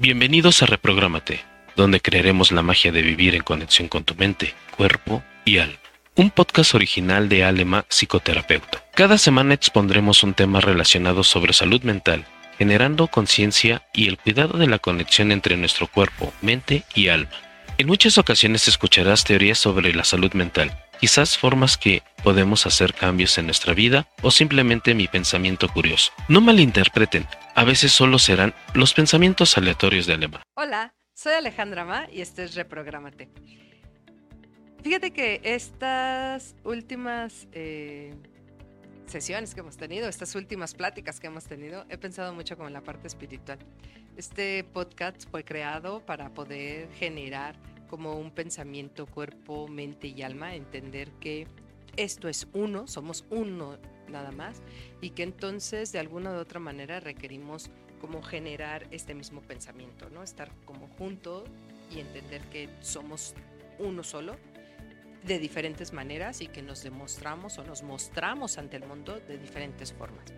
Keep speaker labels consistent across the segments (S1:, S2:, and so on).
S1: Bienvenidos a Reprográmate, donde creeremos la magia de vivir en conexión con tu mente, cuerpo y alma. Un podcast original de Alema Psicoterapeuta. Cada semana expondremos un tema relacionado sobre salud mental, generando conciencia y el cuidado de la conexión entre nuestro cuerpo, mente y alma. En muchas ocasiones escucharás teorías sobre la salud mental, quizás formas que podemos hacer cambios en nuestra vida o simplemente mi pensamiento curioso. No malinterpreten, a veces solo serán los pensamientos aleatorios de Alema.
S2: Hola, soy Alejandra Ma y este es Reprográmate. Fíjate que estas últimas eh, sesiones que hemos tenido, estas últimas pláticas que hemos tenido, he pensado mucho como en la parte espiritual. Este podcast fue creado para poder generar como un pensamiento, cuerpo, mente y alma, entender que esto es uno, somos uno nada más, y que entonces de alguna u otra manera requerimos como generar este mismo pensamiento, ¿no? Estar como juntos y entender que somos uno solo de diferentes maneras y que nos demostramos o nos mostramos ante el mundo de diferentes formas.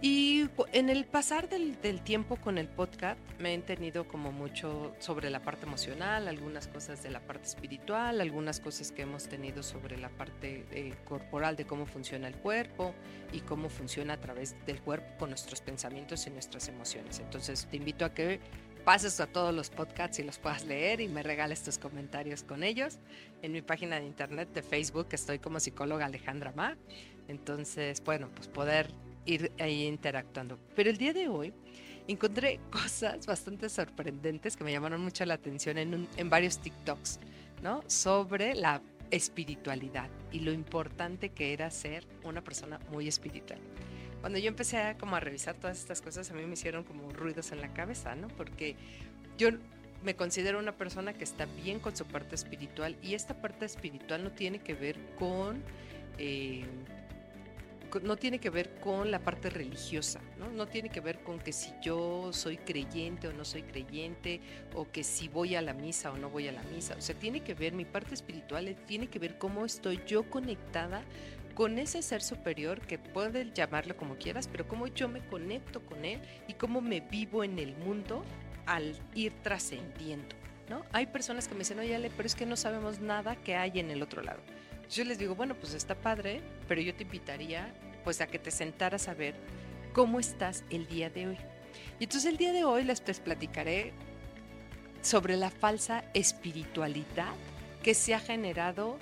S2: Y en el pasar del, tiempo con el podcast me he entendido como mucho sobre la parte emocional, algunas cosas de la parte espiritual, algunas cosas que hemos tenido sobre la parte eh, corporal de cómo funciona el cuerpo y cómo funciona a través del cuerpo con nuestros pensamientos y nuestras emociones. Entonces te invito a que pases a todos los podcasts y los puedas leer y me regales tus comentarios con ellos. En mi página de internet de Facebook estoy como psicóloga Alejandra Ma. Entonces, bueno, pues poder ir ahí interactuando. Pero el día de hoy encontré cosas bastante sorprendentes que me llamaron mucho la atención en, en varios TikToks, ¿no? Sobre la espiritualidad y lo importante que era ser una persona muy espiritual. Cuando yo empecé a, como a revisar todas estas cosas, a mí me hicieron como ruidos en la cabeza, ¿no? Porque yo me considero una persona que está bien con su parte espiritual y esta parte espiritual no tiene que ver con... Eh, no tiene que ver con la parte religiosa, ¿no? No tiene que ver con que si yo soy creyente o no soy creyente, o que si voy a la misa o no voy a la misa. O sea, tiene que ver, mi parte espiritual tiene que ver cómo estoy yo conectada con ese ser superior, que puedes llamarlo como quieras, pero cómo yo me conecto con él y cómo me vivo en el mundo al ir trascendiendo, ¿no? Hay personas que me dicen, oye, Ale, pero es que no sabemos nada que hay en el otro lado. Yo les digo, bueno, pues está padre, pero yo te invitaría pues a que te sentaras a ver cómo estás el día de hoy. Y entonces el día de hoy les, platicaré sobre la falsa espiritualidad que se ha generado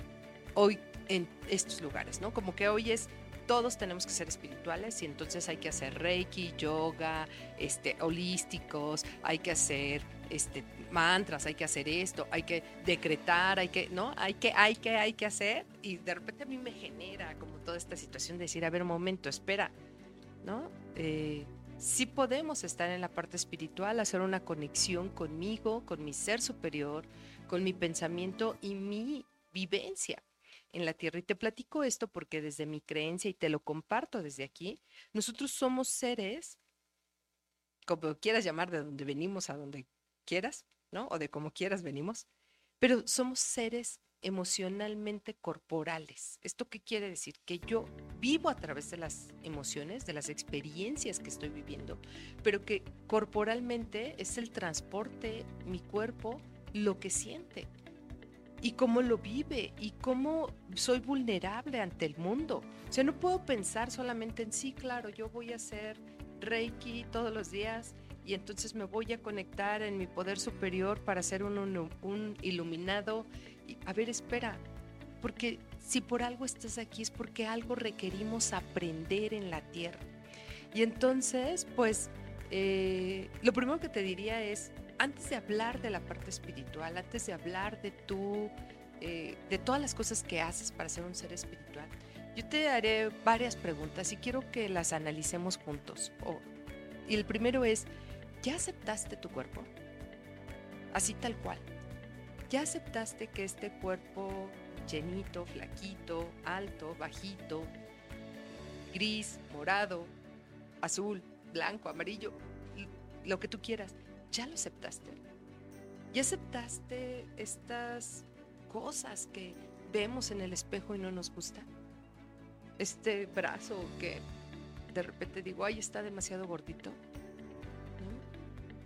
S2: hoy en estos lugares, ¿no? Como que hoy es todos tenemos que ser espirituales y entonces hay que hacer reiki, yoga, este, holísticos, hay que hacer este, mantras, hay que hacer esto, hay que decretar, hay que, ¿no? Hay que, hay que, hay que hacer. Y de repente a mí me genera como toda esta situación de decir, a ver, un momento, espera, ¿no? Eh, sí podemos estar en la parte espiritual, hacer una conexión conmigo, con mi ser superior, con mi pensamiento y mi vivencia en la tierra. Y te platico esto porque desde mi creencia, y te lo comparto desde aquí, nosotros somos seres, como quieras llamar, de donde venimos a donde quieras, ¿no? O de como quieras venimos, pero somos seres emocionalmente corporales. ¿Esto qué quiere decir? Que yo vivo a través de las emociones, de las experiencias que estoy viviendo, pero que corporalmente es el transporte, mi cuerpo, lo que siente y cómo lo vive y cómo soy vulnerable ante el mundo. O sea, no puedo pensar solamente en sí, claro, yo voy a hacer Reiki todos los días y entonces me voy a conectar en mi poder superior para ser un, un, iluminado. Y, a ver, espera, porque si por algo estás aquí es porque algo requerimos aprender en la tierra. Y entonces, pues, eh, lo primero que te diría es, antes de hablar de la parte espiritual, antes de hablar de tú, eh, de todas las cosas que haces para ser un ser espiritual, yo te haré varias preguntas y quiero que las analicemos juntos. y el primero es, ¿Ya aceptaste tu cuerpo? Así tal cual. ¿Ya aceptaste que este cuerpo llenito, flaquito, alto, bajito, gris, morado, azul, blanco, amarillo, lo que tú quieras, ya lo aceptaste? ¿Ya aceptaste estas cosas que vemos en el espejo y no nos gusta? Este brazo que de repente digo, ay, está demasiado gordito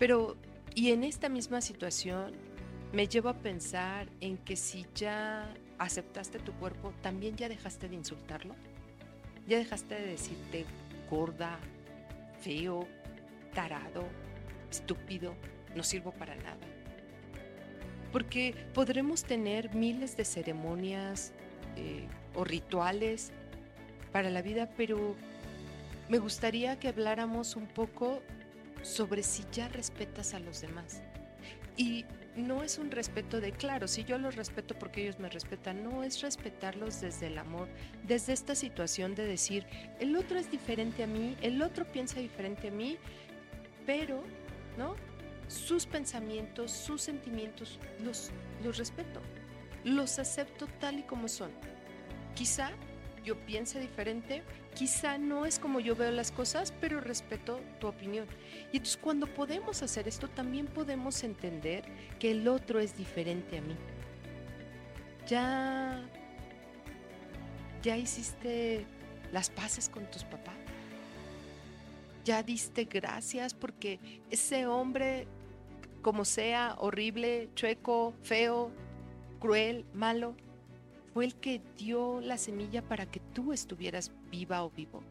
S2: pero Y en esta misma situación me llevo a pensar en que si ya aceptaste tu cuerpo, también ya dejaste de insultarlo. Ya dejaste de decirte gorda, feo, tarado, estúpido, no sirvo para nada. Porque podremos tener miles de ceremonias eh, o rituales para la vida, pero me gustaría que habláramos un poco sobre si ya respetas a los demás. Y no es un respeto de, claro, si yo los respeto porque ellos me respetan, no, es respetarlos desde el amor, desde esta situación de decir, el otro es diferente a mí, el otro piensa diferente a mí, pero, ¿no? Sus pensamientos, sus sentimientos, los, los respeto, los acepto tal y como son. Quizá yo piense diferente, quizá no es como yo veo las cosas, pero respeto tu opinión. Y entonces cuando podemos hacer esto, también podemos entender que el otro es diferente a mí. Ya, ya hiciste las paces con tus papás. Ya diste gracias porque ese hombre, como sea, horrible, chueco, feo, cruel, malo, fue el que dio la semilla para que tú estuvieras viva o vivo.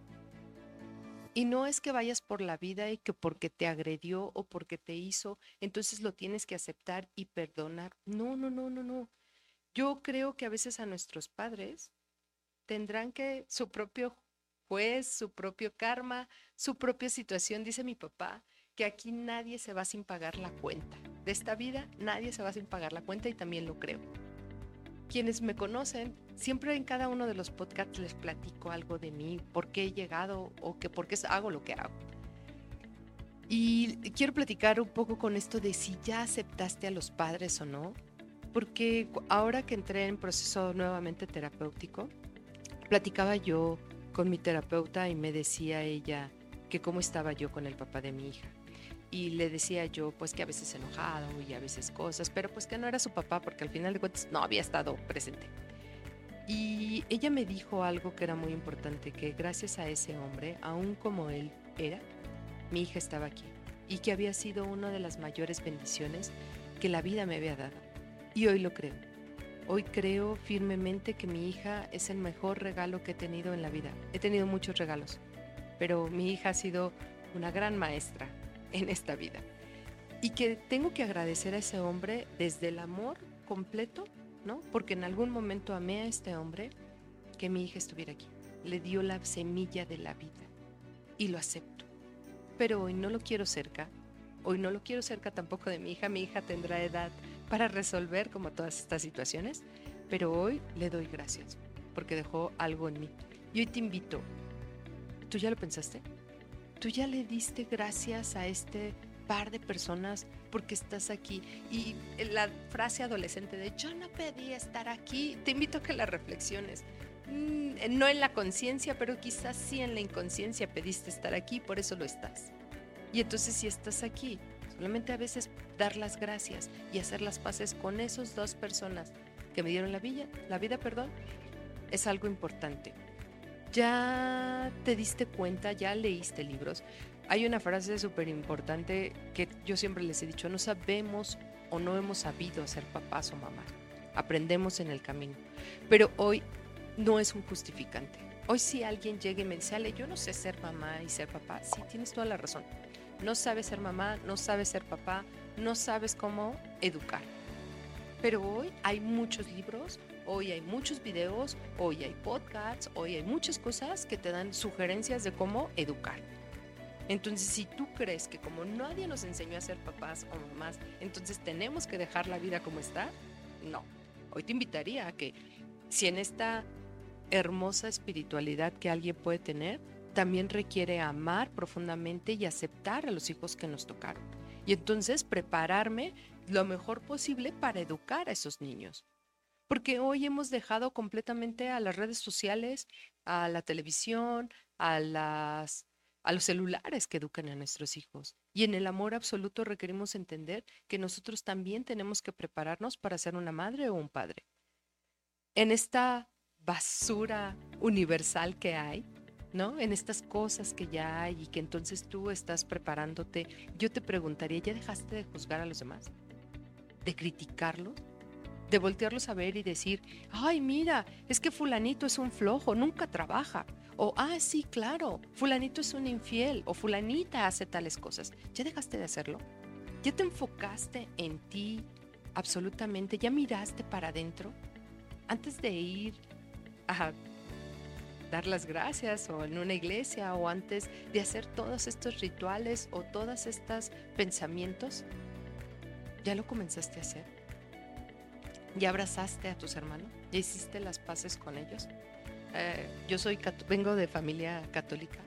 S2: Y no es que vayas por la vida y que porque te agredió o porque te hizo, entonces lo tienes que aceptar y perdonar. No, no, no, no, no. Yo creo que a veces a nuestros padres tendrán que su propio juez, su propio karma, su propia situación. Dice mi papá que aquí nadie se va sin pagar la cuenta. De esta vida nadie se va sin pagar la cuenta y también lo creo quienes me conocen, siempre en cada uno de los podcasts les platico algo de mí, por qué he llegado o que por qué hago lo que hago. Y quiero platicar un poco con esto de si ya aceptaste a los padres o no, porque ahora que entré en proceso nuevamente terapéutico, platicaba yo con mi terapeuta y me decía ella que cómo estaba yo con el papá de mi hija y le decía yo pues que a veces enojado y a veces cosas, pero pues que no era su papá porque al final de cuentas no había estado presente. Y ella me dijo algo que era muy importante, que gracias a ese hombre, aún como él era, mi hija estaba aquí y que había sido una de las mayores bendiciones que la vida me había dado. Y hoy lo creo. Hoy creo firmemente que mi hija es el mejor regalo que he tenido en la vida. He tenido muchos regalos, pero mi hija ha sido una gran maestra, en esta vida. Y que tengo que agradecer a ese hombre desde el amor completo, ¿no? Porque en algún momento amé a este hombre que mi hija estuviera aquí. Le dio la semilla de la vida y lo acepto. Pero hoy no lo quiero cerca. Hoy no lo quiero cerca tampoco de mi hija. Mi hija tendrá edad para resolver como todas estas situaciones. Pero hoy le doy gracias porque dejó algo en mí. Y hoy te invito. ¿Tú ya lo pensaste? tú ya le diste gracias a este par de personas porque estás aquí. Y la frase adolescente de yo no pedí estar aquí, te invito a que la reflexiones. Mm, no en la conciencia, pero quizás sí en la inconsciencia pediste estar aquí, por eso lo estás. Y entonces si estás aquí, solamente a veces dar las gracias y hacer las paces con esas dos personas que me dieron la vida, la vida, perdón, es algo importante ya te diste cuenta, ya leíste libros. Hay una frase súper importante que yo siempre les he dicho, no sabemos o no hemos sabido ser papás o mamás. Aprendemos en el camino. Pero hoy no es un justificante. Hoy si alguien llega y me dice, Ale, yo no sé ser mamá y ser papá, sí, tienes toda la razón. No sabes ser mamá, no sabes ser papá, no sabes cómo educar. Pero hoy hay muchos libros, hoy hay muchos videos, hoy hay podcasts, hoy hay muchas cosas que te dan sugerencias de cómo educar. Entonces, si tú crees que como nadie nos enseñó a ser papás o mamás, entonces tenemos que dejar la vida como está, no. Hoy te invitaría a que si en esta hermosa espiritualidad que alguien puede tener, también requiere amar profundamente y aceptar a los hijos que nos tocaron. Y entonces prepararme lo mejor posible para educar a esos niños porque hoy hemos dejado completamente a las redes sociales, a la televisión, a, los celulares que educan a nuestros hijos. Y en el amor absoluto requerimos entender que nosotros también tenemos que prepararnos para ser una madre o un padre. En esta basura universal que hay, ¿no? En estas cosas que ya hay y que entonces tú estás preparándote, yo te preguntaría, ¿ya dejaste de juzgar a los demás? ¿De criticarlos? ¿De voltearlos a ver y decir, ay, mira, es que fulanito es un flojo, nunca trabaja? O, ah, sí, claro, fulanito es un infiel o fulanita hace tales cosas. ¿Ya dejaste de hacerlo? ¿Ya te enfocaste en ti absolutamente? ¿Ya miraste para adentro? Antes de ir a dar las gracias o en una iglesia o antes de hacer todos estos rituales o todos estos pensamientos, ¿ya lo comenzaste a hacer? ¿Ya abrazaste a tus hermanos? ¿Ya hiciste las paces con ellos? Eh, yo soy vengo de familia católica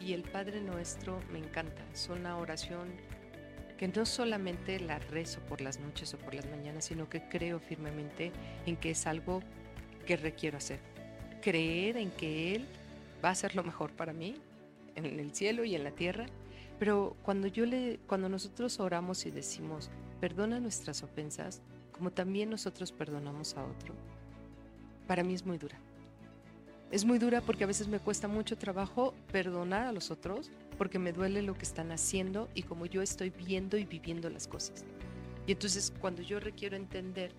S2: y el Padre Nuestro me encanta. Es una oración que no solamente la rezo por las noches o por las mañanas, sino que creo firmemente en que es algo que requiero hacer creer en que Él va a hacer lo mejor para mí en el cielo y en la tierra. Pero cuando yo le, cuando nosotros oramos y decimos, perdona nuestras ofensas, como también nosotros perdonamos a otro, para mí es muy dura. Es muy dura porque a veces me cuesta mucho trabajo perdonar a los otros porque me duele lo que están haciendo y como yo estoy viendo y viviendo las cosas. Y entonces cuando yo requiero entender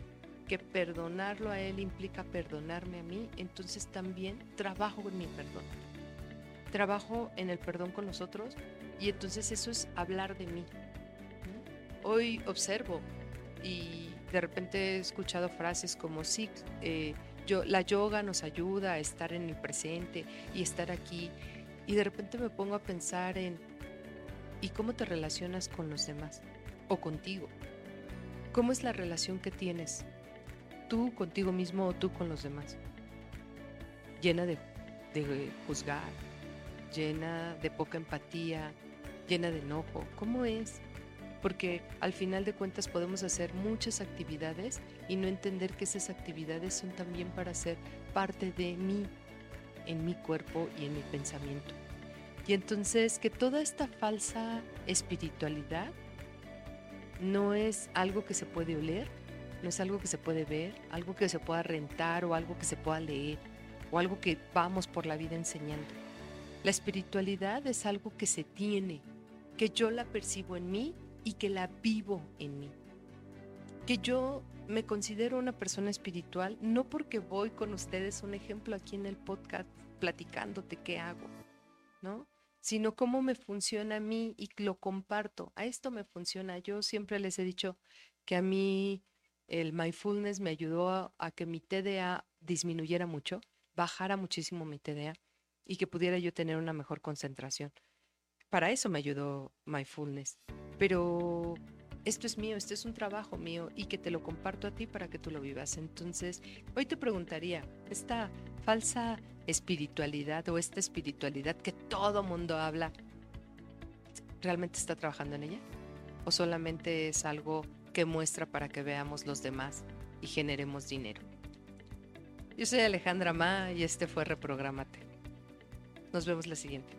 S2: que perdonarlo a Él implica perdonarme a mí, entonces también trabajo en mi perdón. Trabajo en el perdón con los otros y entonces eso es hablar de mí. Hoy observo y de repente he escuchado frases como, sí, eh, yo, la yoga nos ayuda a estar en el presente y estar aquí. Y de repente me pongo a pensar en, ¿y cómo te relacionas con los demás? O contigo. ¿Cómo es la relación que tienes tú contigo mismo o tú con los demás. Llena de, juzgar, llena de poca empatía, llena de enojo. ¿Cómo es? Porque al final de cuentas podemos hacer muchas actividades y no entender que esas actividades son también para ser parte de mí, en mi cuerpo y en mi pensamiento. Y entonces que toda esta falsa espiritualidad no es algo que se puede oler, no es algo que se puede ver, algo que se pueda rentar o algo que se pueda leer o algo que vamos por la vida enseñando. La espiritualidad es algo que se tiene, que yo la percibo en mí y que la vivo en mí. Que yo me considero una persona espiritual no porque voy con ustedes un ejemplo aquí en el podcast platicándote qué hago, ¿no? Sino cómo me funciona a mí y lo comparto. A esto me funciona. Yo siempre les he dicho que a mí el mindfulness me ayudó a, que mi TDA disminuyera mucho, bajara muchísimo mi TDA y que pudiera yo tener una mejor concentración. Para eso me ayudó mindfulness. Pero esto es mío, esto es un trabajo mío y que te lo comparto a ti para que tú lo vivas. Entonces, hoy te preguntaría, esta falsa espiritualidad o esta espiritualidad que todo mundo habla, ¿realmente está trabajando en ella? ¿O solamente es algo que muestra para que veamos los demás y generemos dinero. Yo soy Alejandra Ma y este fue Reprogramate. Nos vemos la siguiente.